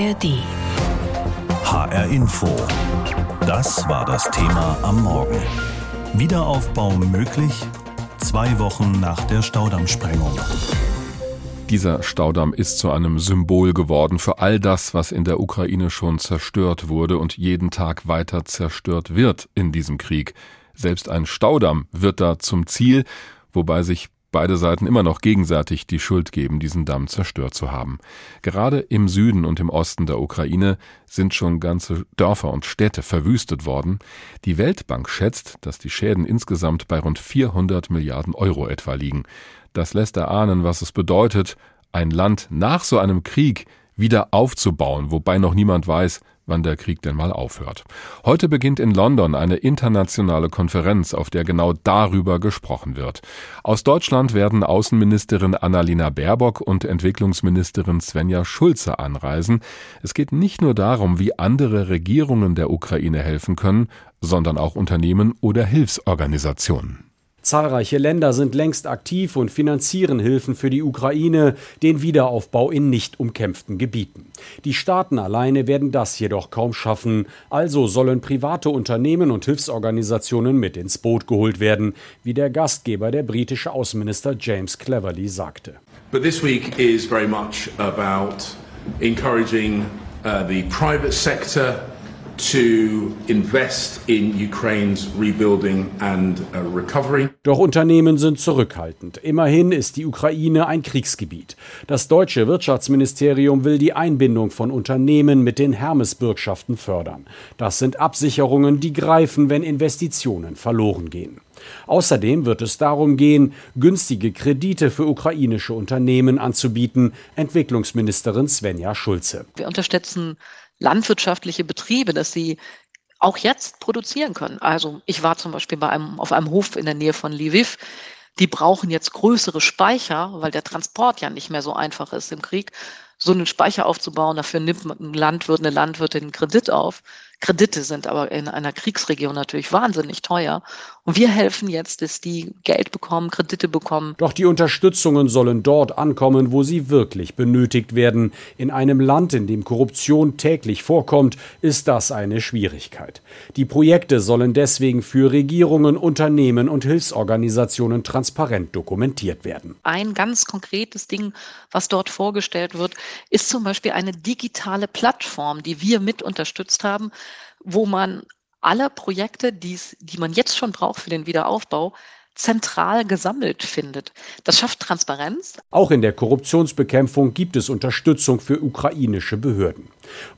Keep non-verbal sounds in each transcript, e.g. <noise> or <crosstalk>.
ARD. HR Info. Das war das Thema am Morgen. Wiederaufbau möglich? Zwei Wochen nach der Staudammsprengung. Dieser Staudamm ist zu einem Symbol geworden für all das, was in der Ukraine schon zerstört wurde und jeden Tag weiter zerstört wird in diesem Krieg. Selbst ein Staudamm wird da zum Ziel, wobei sich beide Seiten immer noch gegenseitig die Schuld geben, diesen Damm zerstört zu haben. Gerade im Süden und im Osten der Ukraine sind schon ganze Dörfer und Städte verwüstet worden. Die Weltbank schätzt, dass die Schäden insgesamt bei rund 400 Milliarden Euro etwa liegen. Das lässt erahnen, was es bedeutet, ein Land nach so einem Krieg wieder aufzubauen, wobei noch niemand weiß, wann der Krieg denn mal aufhört. Heute beginnt in London eine internationale Konferenz, auf der genau darüber gesprochen wird. Aus Deutschland werden Außenministerin Annalena Baerbock und Entwicklungsministerin Svenja Schulze anreisen. Es geht nicht nur darum, wie andere Regierungen der Ukraine helfen können, sondern auch Unternehmen oder Hilfsorganisationen. Zahlreiche Länder sind längst aktiv und finanzieren Hilfen für die Ukraine, den Wiederaufbau in nicht umkämpften Gebieten. Die Staaten alleine werden das jedoch kaum schaffen, also sollen private Unternehmen und Hilfsorganisationen mit ins Boot geholt werden, wie der Gastgeber, der britische Außenminister James Cleverly, sagte. But this week is very much about encouraging uh, the private sector Doch Unternehmen sind zurückhaltend. Immerhin ist die Ukraine ein Kriegsgebiet. Das deutsche Wirtschaftsministerium will die Einbindung von Unternehmen mit den Hermes-Bürgschaften fördern. Das sind Absicherungen, die greifen, wenn Investitionen verloren gehen. Außerdem wird es darum gehen, günstige Kredite für ukrainische Unternehmen anzubieten, Entwicklungsministerin Svenja Schulze. Wir unterstützen landwirtschaftliche Betriebe, dass sie auch jetzt produzieren können. Also ich war zum Beispiel bei einem, auf einem Hof in der Nähe von Lviv. Die brauchen jetzt größere Speicher, weil der Transport ja nicht mehr so einfach ist im Krieg. So einen Speicher aufzubauen, dafür nimmt ein Landwirt, eine Landwirtin einen Kredit auf. Kredite sind aber in einer Kriegsregion natürlich wahnsinnig teuer. Und wir helfen jetzt, dass die Geld bekommen, Kredite bekommen. Doch die Unterstützungen sollen dort ankommen, wo sie wirklich benötigt werden. In einem Land, in dem Korruption täglich vorkommt, ist das eine Schwierigkeit. Die Projekte sollen deswegen für Regierungen, Unternehmen und Hilfsorganisationen transparent dokumentiert werden. Ein ganz konkretes Ding, was dort vorgestellt wird, ist zum Beispiel eine digitale Plattform, die wir mit unterstützt haben, wo man alle Projekte, die's, die man jetzt schon braucht für den Wiederaufbau, zentral gesammelt findet. Das schafft Transparenz. Auch in der Korruptionsbekämpfung gibt es Unterstützung für ukrainische Behörden.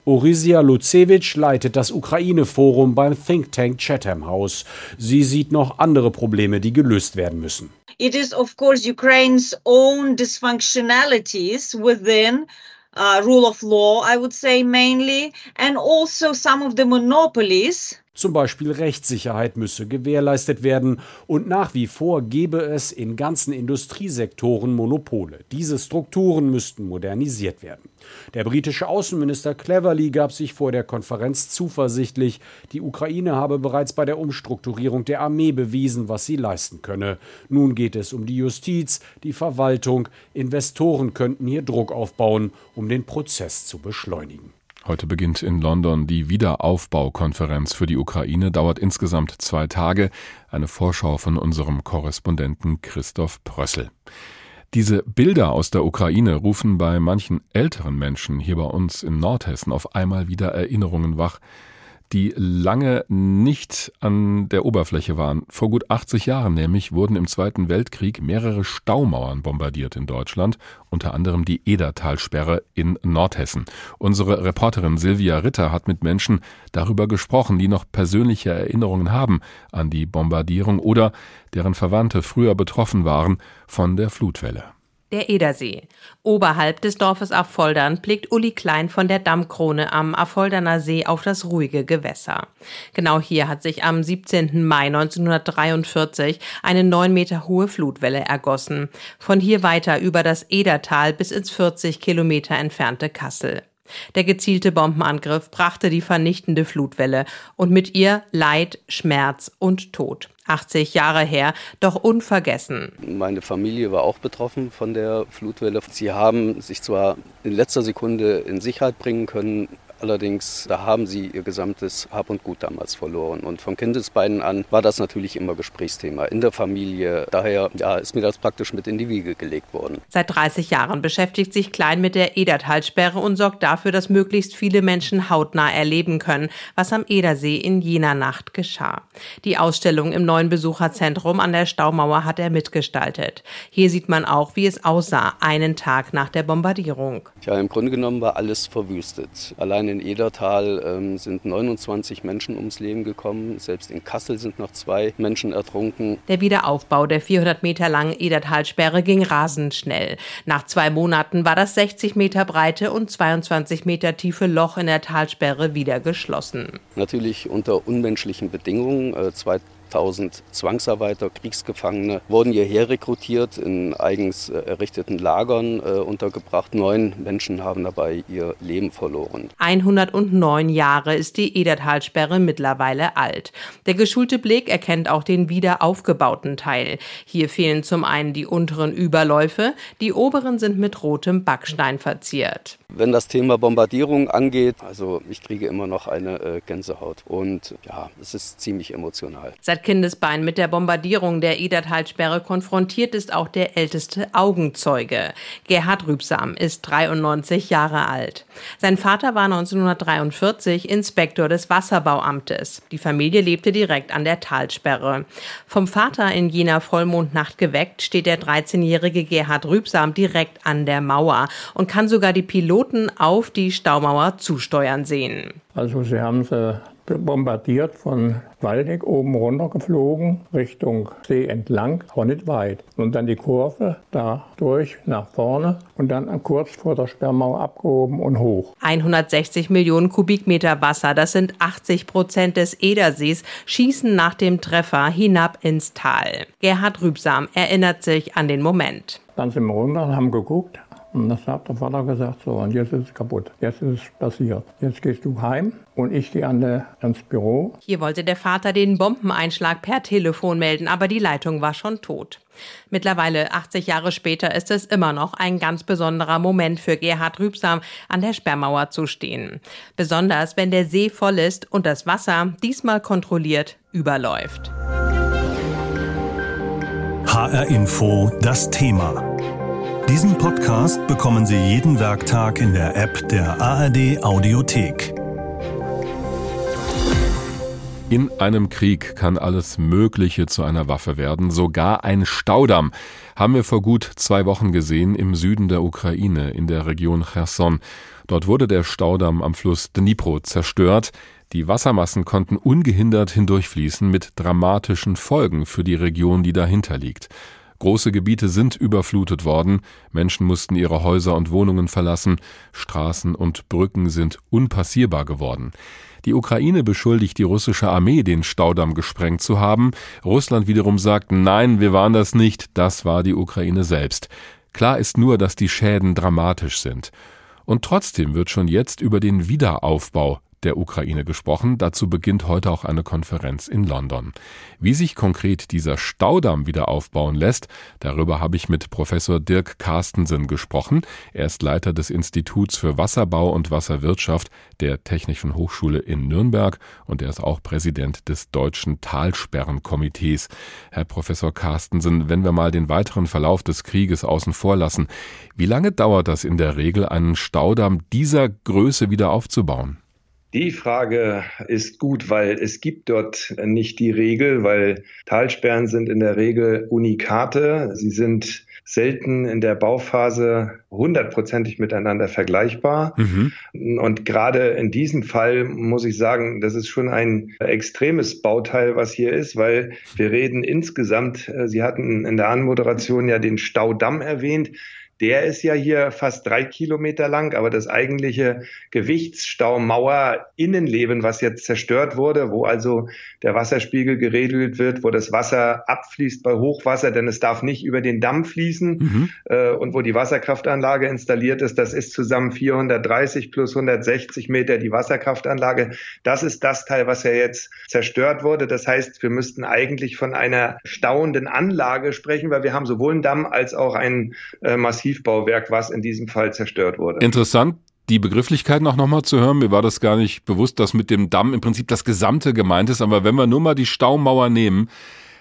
Orisia Lucevich leitet das Ukraine-Forum beim Think Tank Chatham House. Sie sieht noch andere Probleme, die gelöst werden müssen. It is of course Ukraine's own dysfunctionalities within uh, rule of law, I would say mainly, and also some of the monopolies zum Beispiel Rechtssicherheit müsse gewährleistet werden und nach wie vor gebe es in ganzen Industriesektoren Monopole. Diese Strukturen müssten modernisiert werden. Der britische Außenminister Cleverly gab sich vor der Konferenz zuversichtlich, die Ukraine habe bereits bei der Umstrukturierung der Armee bewiesen, was sie leisten könne. Nun geht es um die Justiz, die Verwaltung, Investoren könnten hier Druck aufbauen, um den Prozess zu beschleunigen. Heute beginnt in London die Wiederaufbaukonferenz für die Ukraine, dauert insgesamt zwei Tage. Eine Vorschau von unserem Korrespondenten Christoph Prössel. Diese Bilder aus der Ukraine rufen bei manchen älteren Menschen hier bei uns in Nordhessen auf einmal wieder Erinnerungen wach die lange nicht an der Oberfläche waren. Vor gut 80 Jahren nämlich wurden im Zweiten Weltkrieg mehrere Staumauern bombardiert in Deutschland, unter anderem die Edertalsperre in Nordhessen. Unsere Reporterin Silvia Ritter hat mit Menschen darüber gesprochen, die noch persönliche Erinnerungen haben an die Bombardierung oder deren Verwandte früher betroffen waren von der Flutwelle der Edersee. Oberhalb des Dorfes Affoldern blickt Uli Klein von der Dammkrone am Affolderner See auf das ruhige Gewässer. Genau hier hat sich am 17. Mai 1943 eine neun Meter hohe Flutwelle ergossen. Von hier weiter über das Edertal bis ins 40 Kilometer entfernte Kassel. Der gezielte Bombenangriff brachte die vernichtende Flutwelle und mit ihr Leid, Schmerz und Tod. 80 Jahre her, doch unvergessen. Meine Familie war auch betroffen von der Flutwelle. Sie haben sich zwar in letzter Sekunde in Sicherheit bringen können, Allerdings, da haben sie ihr gesamtes Hab und Gut damals verloren. Und von Kindesbeinen an war das natürlich immer Gesprächsthema in der Familie. Daher ja, ist mir das praktisch mit in die Wiege gelegt worden. Seit 30 Jahren beschäftigt sich Klein mit der Edertalsperre und sorgt dafür, dass möglichst viele Menschen hautnah erleben können, was am Edersee in jener Nacht geschah. Die Ausstellung im neuen Besucherzentrum an der Staumauer hat er mitgestaltet. Hier sieht man auch, wie es aussah, einen Tag nach der Bombardierung. Ja, im Grunde genommen war alles verwüstet. Allein in Edertal ähm, sind 29 Menschen ums Leben gekommen. Selbst in Kassel sind noch zwei Menschen ertrunken. Der Wiederaufbau der 400 Meter langen Edertalsperre ging rasend schnell. Nach zwei Monaten war das 60 Meter breite und 22 Meter tiefe Loch in der Talsperre wieder geschlossen. Natürlich unter unmenschlichen Bedingungen. Äh, zwei 1000 Zwangsarbeiter, Kriegsgefangene wurden hierher rekrutiert, in eigens errichteten Lagern äh, untergebracht. Neun Menschen haben dabei ihr Leben verloren. 109 Jahre ist die Edertalsperre mittlerweile alt. Der geschulte Blick erkennt auch den wieder aufgebauten Teil. Hier fehlen zum einen die unteren Überläufe, die oberen sind mit rotem Backstein verziert. Wenn das Thema Bombardierung angeht, also ich kriege immer noch eine äh, Gänsehaut und ja, es ist ziemlich emotional. Seit Kindesbein mit der Bombardierung der Edertalsperre konfrontiert ist auch der älteste Augenzeuge. Gerhard Rübsam ist 93 Jahre alt. Sein Vater war 1943 Inspektor des Wasserbauamtes. Die Familie lebte direkt an der Talsperre. Vom Vater in jener Vollmondnacht geweckt, steht der 13-jährige Gerhard Rübsam direkt an der Mauer und kann sogar die Piloten auf die Staumauer zusteuern sehen. Also sie haben sie bombardiert von Waldeck oben runter geflogen, Richtung See entlang, aber nicht weit. Und dann die Kurve da durch nach vorne und dann kurz vor der Sperrmauer abgehoben und hoch. 160 Millionen Kubikmeter Wasser, das sind 80 Prozent des Edersees, schießen nach dem Treffer hinab ins Tal. Gerhard Rübsam erinnert sich an den Moment. Dann sind wir runter und haben geguckt, und das hat der Vater gesagt, so, und jetzt ist es kaputt. Jetzt ist es passiert. Jetzt gehst du heim und ich gehe an der, ans Büro. Hier wollte der Vater den Bombeneinschlag per Telefon melden, aber die Leitung war schon tot. Mittlerweile, 80 Jahre später, ist es immer noch ein ganz besonderer Moment für Gerhard Rübsam, an der Sperrmauer zu stehen. Besonders, wenn der See voll ist und das Wasser, diesmal kontrolliert, überläuft. HR Info, das Thema. Diesen Podcast bekommen Sie jeden Werktag in der App der ARD Audiothek. In einem Krieg kann alles Mögliche zu einer Waffe werden, sogar ein Staudamm. Haben wir vor gut zwei Wochen gesehen im Süden der Ukraine, in der Region Cherson. Dort wurde der Staudamm am Fluss Dnipro zerstört. Die Wassermassen konnten ungehindert hindurchfließen mit dramatischen Folgen für die Region, die dahinter liegt. Große Gebiete sind überflutet worden, Menschen mussten ihre Häuser und Wohnungen verlassen, Straßen und Brücken sind unpassierbar geworden. Die Ukraine beschuldigt die russische Armee, den Staudamm gesprengt zu haben. Russland wiederum sagt, nein, wir waren das nicht, das war die Ukraine selbst. Klar ist nur, dass die Schäden dramatisch sind. Und trotzdem wird schon jetzt über den Wiederaufbau der Ukraine gesprochen. Dazu beginnt heute auch eine Konferenz in London. Wie sich konkret dieser Staudamm wieder aufbauen lässt, darüber habe ich mit Professor Dirk Carstensen gesprochen. Er ist Leiter des Instituts für Wasserbau und Wasserwirtschaft der Technischen Hochschule in Nürnberg und er ist auch Präsident des Deutschen Talsperrenkomitees. Herr Professor Carstensen, wenn wir mal den weiteren Verlauf des Krieges außen vor lassen, wie lange dauert das in der Regel, einen Staudamm dieser Größe wieder aufzubauen? Die Frage ist gut, weil es gibt dort nicht die Regel, weil Talsperren sind in der Regel Unikate. Sie sind selten in der Bauphase hundertprozentig miteinander vergleichbar. Mhm. Und gerade in diesem Fall muss ich sagen, das ist schon ein extremes Bauteil, was hier ist, weil wir reden insgesamt, äh, Sie hatten in der Anmoderation ja den Staudamm erwähnt. Der ist ja hier fast drei Kilometer lang, aber das eigentliche Gewichtsstaumauer Innenleben, was jetzt zerstört wurde, wo also der Wasserspiegel geregelt wird, wo das Wasser abfließt bei Hochwasser, denn es darf nicht über den Damm fließen mhm. äh, und wo die Wasserkraftanlage installiert ist, das ist zusammen 430 plus 160 Meter die Wasserkraftanlage. Das ist das Teil, was ja jetzt zerstört wurde. Das heißt, wir müssten eigentlich von einer stauenden Anlage sprechen, weil wir haben sowohl einen Damm als auch ein äh, massiv Tiefbauwerk, was in diesem Fall zerstört wurde. Interessant, die Begrifflichkeiten auch nochmal zu hören. Mir war das gar nicht bewusst, dass mit dem Damm im Prinzip das Gesamte gemeint ist. Aber wenn wir nur mal die Staumauer nehmen,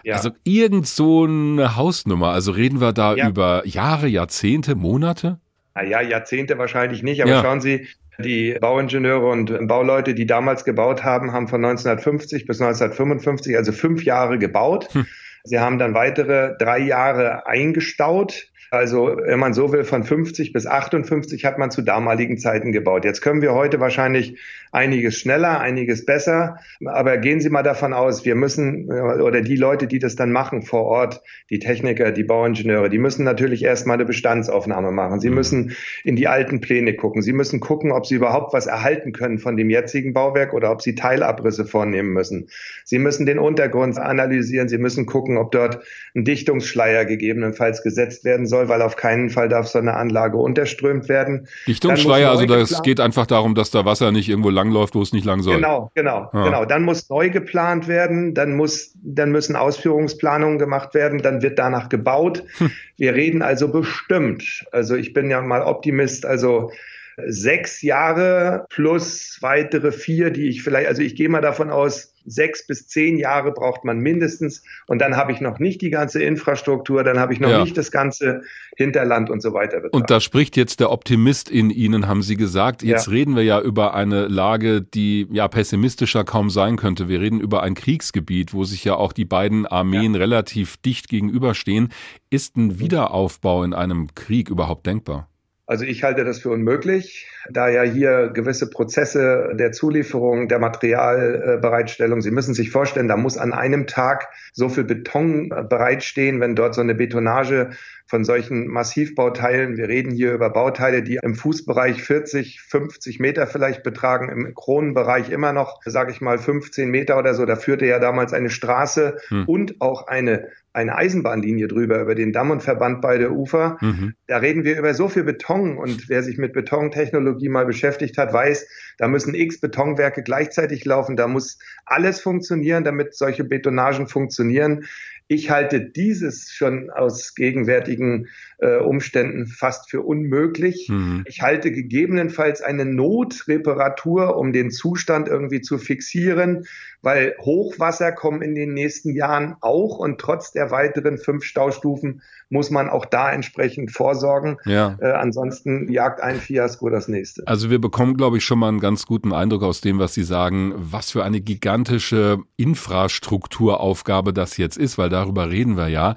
ja. also irgend so eine Hausnummer, also reden wir da ja. über Jahre, Jahrzehnte, Monate? Naja, Jahrzehnte wahrscheinlich nicht, aber ja. schauen Sie, die Bauingenieure und Bauleute, die damals gebaut haben, haben von 1950 bis 1955, also fünf Jahre gebaut. Hm. Sie haben dann weitere drei Jahre eingestaut also, wenn man so will, von 50 bis 58 hat man zu damaligen Zeiten gebaut. Jetzt können wir heute wahrscheinlich einiges schneller, einiges besser. Aber gehen Sie mal davon aus, wir müssen, oder die Leute, die das dann machen vor Ort, die Techniker, die Bauingenieure, die müssen natürlich erstmal eine Bestandsaufnahme machen. Sie mhm. müssen in die alten Pläne gucken. Sie müssen gucken, ob sie überhaupt was erhalten können von dem jetzigen Bauwerk oder ob sie Teilabrisse vornehmen müssen. Sie müssen den Untergrund analysieren. Sie müssen gucken, ob dort ein Dichtungsschleier gegebenenfalls gesetzt werden soll, weil auf keinen Fall darf so eine Anlage unterströmt werden. Dichtungsschleier, also das geht einfach darum, dass da Wasser nicht irgendwo langläuft, wo es nicht lang soll. Genau, genau, ah. genau. Dann muss neu geplant werden, dann muss, dann müssen Ausführungsplanungen gemacht werden, dann wird danach gebaut. Hm. Wir reden also bestimmt. Also ich bin ja mal Optimist, also sechs Jahre plus weitere vier, die ich vielleicht, also ich gehe mal davon aus, sechs bis zehn Jahre braucht man mindestens. Und dann habe ich noch nicht die ganze Infrastruktur, dann habe ich noch ja. nicht das ganze Hinterland und so weiter. Betrachtet. Und da spricht jetzt der Optimist in Ihnen, haben Sie gesagt. Jetzt ja. reden wir ja über eine Lage, die ja pessimistischer kaum sein könnte. Wir reden über ein Kriegsgebiet, wo sich ja auch die beiden Armeen ja. relativ dicht gegenüberstehen. Ist ein Wiederaufbau in einem Krieg überhaupt denkbar? Also ich halte das für unmöglich, da ja hier gewisse Prozesse der Zulieferung, der Materialbereitstellung, Sie müssen sich vorstellen, da muss an einem Tag so viel Beton bereitstehen, wenn dort so eine Betonage von solchen Massivbauteilen, wir reden hier über Bauteile, die im Fußbereich 40, 50 Meter vielleicht betragen, im Kronenbereich immer noch, sage ich mal, 15 Meter oder so. Da führte ja damals eine Straße hm. und auch eine eine Eisenbahnlinie drüber über den Damm und verband beide Ufer. Mhm. Da reden wir über so viel Beton und wer sich mit Betontechnologie mal beschäftigt hat, weiß, da müssen x Betonwerke gleichzeitig laufen, da muss alles funktionieren, damit solche Betonagen funktionieren. Ich halte dieses schon aus gegenwärtigen äh, Umständen fast für unmöglich. Mhm. Ich halte gegebenenfalls eine Notreparatur, um den Zustand irgendwie zu fixieren, weil Hochwasser kommen in den nächsten Jahren auch und trotz der weiteren fünf Staustufen muss man auch da entsprechend vorsorgen. Ja. Äh, ansonsten jagt ein Fiasko das nächste. Also wir bekommen, glaube ich, schon mal einen ganz guten Eindruck aus dem, was Sie sagen, was für eine gigantische Infrastrukturaufgabe das jetzt ist, weil darüber reden wir ja.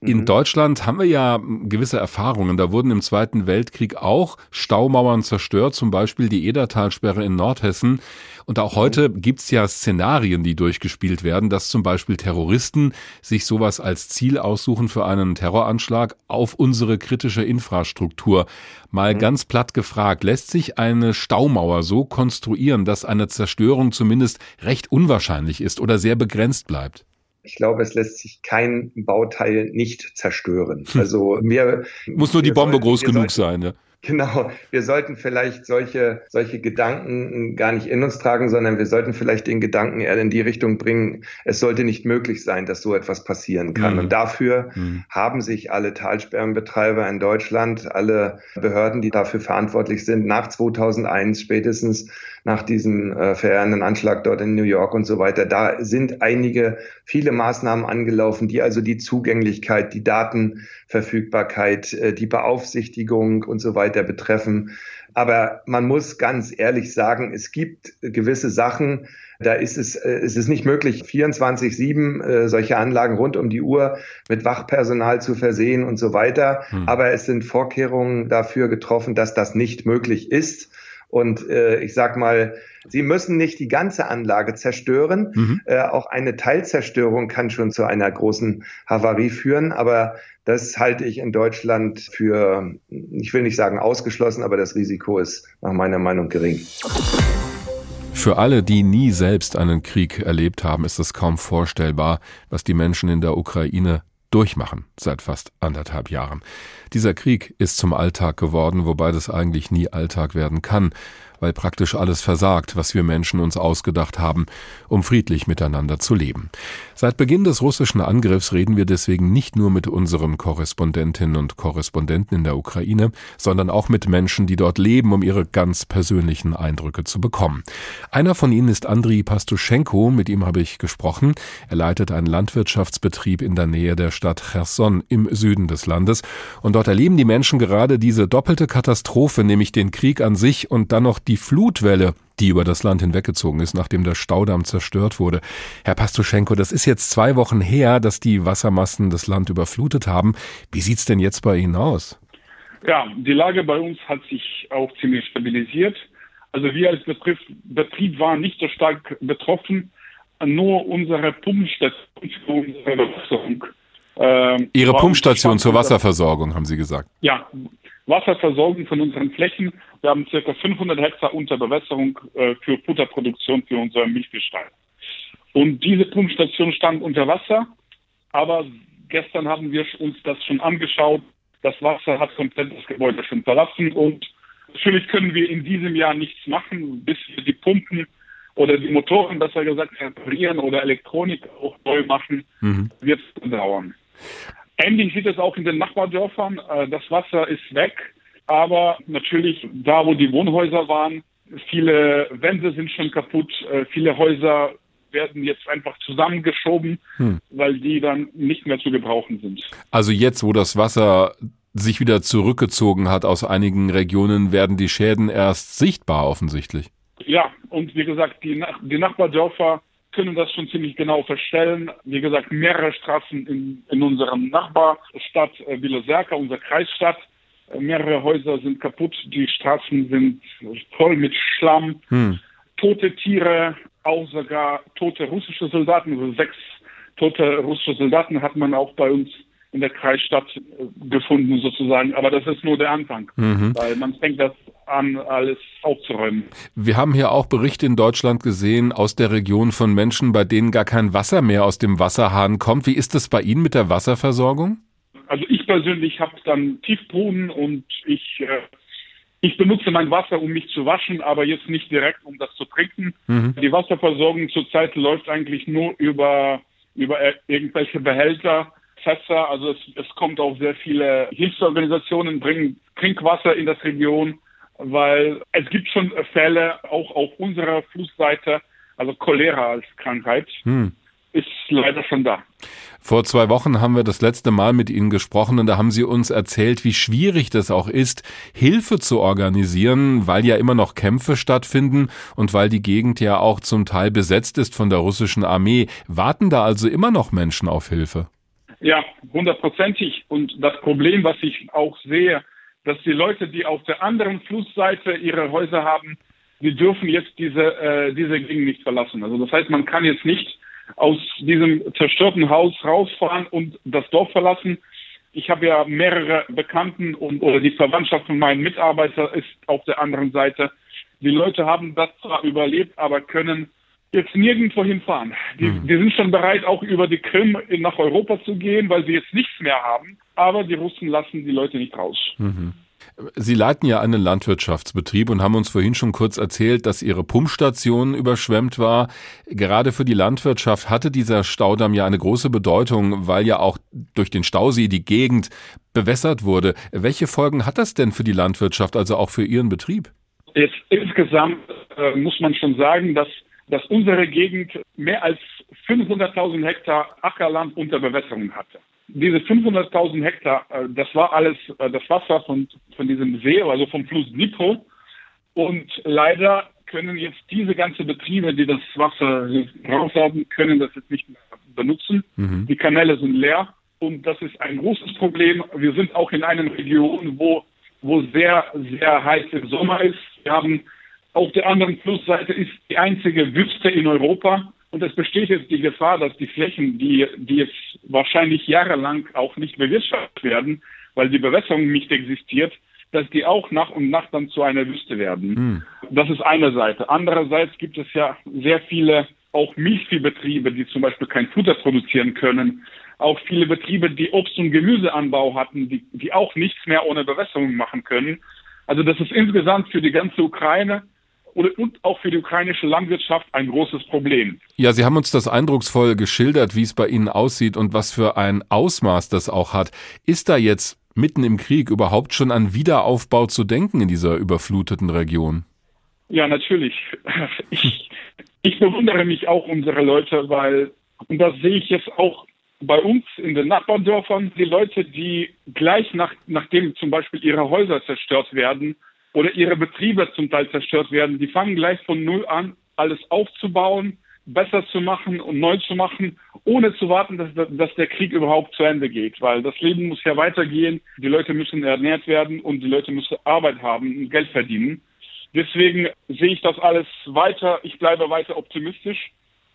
In mhm. Deutschland haben wir ja gewisse Erfahrungen. Da wurden im Zweiten Weltkrieg auch Staumauern zerstört, zum Beispiel die Edertalsperre in Nordhessen. Und auch heute gibt's ja Szenarien, die durchgespielt werden, dass zum Beispiel Terroristen sich sowas als Ziel aussuchen für einen Terroranschlag auf unsere kritische Infrastruktur. Mal mhm. ganz platt gefragt, lässt sich eine Staumauer so konstruieren, dass eine Zerstörung zumindest recht unwahrscheinlich ist oder sehr begrenzt bleibt? Ich glaube, es lässt sich kein Bauteil nicht zerstören. Hm. Also mir muss nur die Bombe groß genug sein. Ja. <laughs> Genau, wir sollten vielleicht solche, solche Gedanken gar nicht in uns tragen, sondern wir sollten vielleicht den Gedanken eher in die Richtung bringen, es sollte nicht möglich sein, dass so etwas passieren kann. Mhm. Und dafür mhm. haben sich alle Talsperrenbetreiber in Deutschland, alle Behörden, die dafür verantwortlich sind, nach 2001 spätestens nach diesem äh, verheerenden Anschlag dort in New York und so weiter, da sind einige, viele Maßnahmen angelaufen, die also die Zugänglichkeit, die Datenverfügbarkeit, äh, die Beaufsichtigung und so weiter weiter betreffen. Aber man muss ganz ehrlich sagen, es gibt gewisse Sachen, da ist es, äh, es ist nicht möglich, 24-7 äh, solche Anlagen rund um die Uhr mit Wachpersonal zu versehen und so weiter. Hm. Aber es sind Vorkehrungen dafür getroffen, dass das nicht möglich ist. Und äh, ich sag mal, Sie müssen nicht die ganze Anlage zerstören. Mhm. Äh, auch eine Teilzerstörung kann schon zu einer großen Havarie führen. Aber das halte ich in Deutschland für, ich will nicht sagen ausgeschlossen, aber das Risiko ist nach meiner Meinung gering. Für alle, die nie selbst einen Krieg erlebt haben, ist es kaum vorstellbar, was die Menschen in der Ukraine durchmachen seit fast anderthalb Jahren. Dieser Krieg ist zum Alltag geworden, wobei das eigentlich nie Alltag werden kann weil praktisch alles versagt, was wir Menschen uns ausgedacht haben, um friedlich miteinander zu leben. Seit Beginn des russischen Angriffs reden wir deswegen nicht nur mit unseren Korrespondentinnen und Korrespondenten in der Ukraine, sondern auch mit Menschen, die dort leben, um ihre ganz persönlichen Eindrücke zu bekommen. Einer von ihnen ist Andriy Pastuschenko, mit ihm habe ich gesprochen. Er leitet einen Landwirtschaftsbetrieb in der Nähe der Stadt Cherson im Süden des Landes und dort erleben die Menschen gerade diese doppelte Katastrophe, nämlich den Krieg an sich und dann noch die Flutwelle, die über das Land hinweggezogen ist, nachdem der Staudamm zerstört wurde. Herr Pastuschenko, das ist jetzt zwei Wochen her, dass die Wassermassen das Land überflutet haben. Wie sieht's denn jetzt bei Ihnen aus? Ja, die Lage bei uns hat sich auch ziemlich stabilisiert. Also wir als Betrieb, Betrieb waren nicht so stark betroffen. Nur unsere Pumpstation für unsere Bewässerung. Äh, Ihre Pumpstation zur Wasserversorgung, haben Sie gesagt? Ja, Wasserversorgung von unseren Flächen. Wir haben circa 500 Hektar unter Bewässerung äh, für Futterproduktion für unseren Milchbestall. Und diese Pumpstation stand unter Wasser, aber gestern haben wir uns das schon angeschaut. Das Wasser hat komplett das Gebäude schon verlassen und natürlich können wir in diesem Jahr nichts machen, bis wir die Pumpen oder die Motoren, besser gesagt, reparieren oder Elektronik auch neu machen, mhm. wird es dauern. Ähnlich sieht es auch in den Nachbardörfern. Äh, das Wasser ist weg, aber natürlich da, wo die Wohnhäuser waren, viele Wände sind schon kaputt, äh, viele Häuser werden jetzt einfach zusammengeschoben, hm. weil die dann nicht mehr zu gebrauchen sind. Also jetzt, wo das Wasser sich wieder zurückgezogen hat aus einigen Regionen, werden die Schäden erst sichtbar offensichtlich. Ja, und wie gesagt, die, die Nachbardörfer können das schon ziemlich genau feststellen. Wie gesagt, mehrere Straßen in, in unserem Nachbarstadt äh, Biloserka, unserer Kreisstadt. Äh, mehrere Häuser sind kaputt, die Straßen sind voll mit Schlamm, hm. tote Tiere, auch sogar tote russische Soldaten, also sechs tote russische Soldaten hat man auch bei uns in der Kreisstadt äh, gefunden sozusagen. Aber das ist nur der Anfang, mhm. weil man fängt das an, alles aufzuräumen. Wir haben hier auch Berichte in Deutschland gesehen aus der Region von Menschen, bei denen gar kein Wasser mehr aus dem Wasserhahn kommt. Wie ist es bei Ihnen mit der Wasserversorgung? Also ich persönlich habe dann Tiefbrunnen und ich äh, ich benutze mein Wasser, um mich zu waschen, aber jetzt nicht direkt, um das zu trinken. Mhm. Die Wasserversorgung zurzeit läuft eigentlich nur über über irgendwelche Behälter Fässer. Also es, es kommt auch sehr viele Hilfsorganisationen, bringen Trinkwasser in das Region, weil es gibt schon Fälle auch auf unserer Flussseite, also Cholera als Krankheit. Hm ist leider schon da. Vor zwei Wochen haben wir das letzte Mal mit Ihnen gesprochen und da haben Sie uns erzählt, wie schwierig das auch ist, Hilfe zu organisieren, weil ja immer noch Kämpfe stattfinden und weil die Gegend ja auch zum Teil besetzt ist von der russischen Armee. Warten da also immer noch Menschen auf Hilfe? Ja, hundertprozentig. Und das Problem, was ich auch sehe, dass die Leute, die auf der anderen Flussseite ihre Häuser haben, die dürfen jetzt diese, äh, diese Gegend nicht verlassen. Also das heißt, man kann jetzt nicht aus diesem zerstörten Haus rausfahren und das Dorf verlassen. Ich habe ja mehrere Bekannten und oder die Verwandtschaft von meinen Mitarbeitern ist auf der anderen Seite. Die Leute haben das zwar überlebt, aber können jetzt nirgendwo hinfahren. Die, mhm. die sind schon bereit, auch über die Krim nach Europa zu gehen, weil sie jetzt nichts mehr haben. Aber die Russen lassen die Leute nicht raus. Mhm. Sie leiten ja einen Landwirtschaftsbetrieb und haben uns vorhin schon kurz erzählt, dass Ihre Pumpstation überschwemmt war. Gerade für die Landwirtschaft hatte dieser Staudamm ja eine große Bedeutung, weil ja auch durch den Stausee die Gegend bewässert wurde. Welche Folgen hat das denn für die Landwirtschaft, also auch für Ihren Betrieb? Jetzt insgesamt äh, muss man schon sagen, dass dass unsere Gegend mehr als 500.000 Hektar Ackerland unter Bewässerung hatte. Diese 500.000 Hektar, äh, das war alles äh, das Wasser von, von diesem See, also vom Fluss Dnipro. Und leider können jetzt diese ganzen Betriebe, die das Wasser raus haben, können das jetzt nicht mehr benutzen. Mhm. Die Kanäle sind leer und das ist ein großes Problem. Wir sind auch in einer Region, wo, wo sehr, sehr heiß im Sommer ist. Wir haben Auf der anderen Flussseite ist die einzige Wüste in Europa. Und es besteht jetzt die Gefahr, dass die Flächen, die, die jetzt wahrscheinlich jahrelang auch nicht bewirtschaftet werden, weil die Bewässerung nicht existiert, dass die auch nach und nach dann zu einer Wüste werden. Hm. Das ist eine Seite. Andererseits gibt es ja sehr viele auch Milchviehbetriebe, die zum Beispiel kein Futter produzieren können. Auch viele Betriebe, die Obst- und Gemüseanbau hatten, die, die auch nichts mehr ohne Bewässerung machen können. Also das ist insgesamt für die ganze Ukraine und auch für die ukrainische Landwirtschaft ein großes Problem. Ja, Sie haben uns das eindrucksvoll geschildert, wie es bei Ihnen aussieht und was für ein Ausmaß das auch hat. Ist da jetzt mitten im Krieg überhaupt schon an Wiederaufbau zu denken in dieser überfluteten Region? Ja, natürlich. <laughs> Ich, ich bewundere mich auch unsere Leute, weil, und das sehe ich jetzt auch bei uns in den Nachbardörfern, die Leute, die gleich nach, nachdem zum Beispiel ihre Häuser zerstört werden oder ihre Betriebe zum Teil zerstört werden, die fangen gleich von Null an, alles aufzubauen, besser zu machen und neu zu machen, ohne zu warten, dass, dass der Krieg überhaupt zu Ende geht. Weil das Leben muss ja weitergehen, die Leute müssen ernährt werden und die Leute müssen Arbeit haben und Geld verdienen. Deswegen sehe ich das alles weiter, ich bleibe weiter optimistisch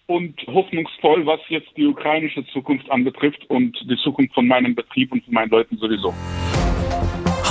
und hoffnungsvoll, was jetzt die ukrainische Zukunft anbetrifft und die Zukunft von meinem Betrieb und von meinen Leuten sowieso.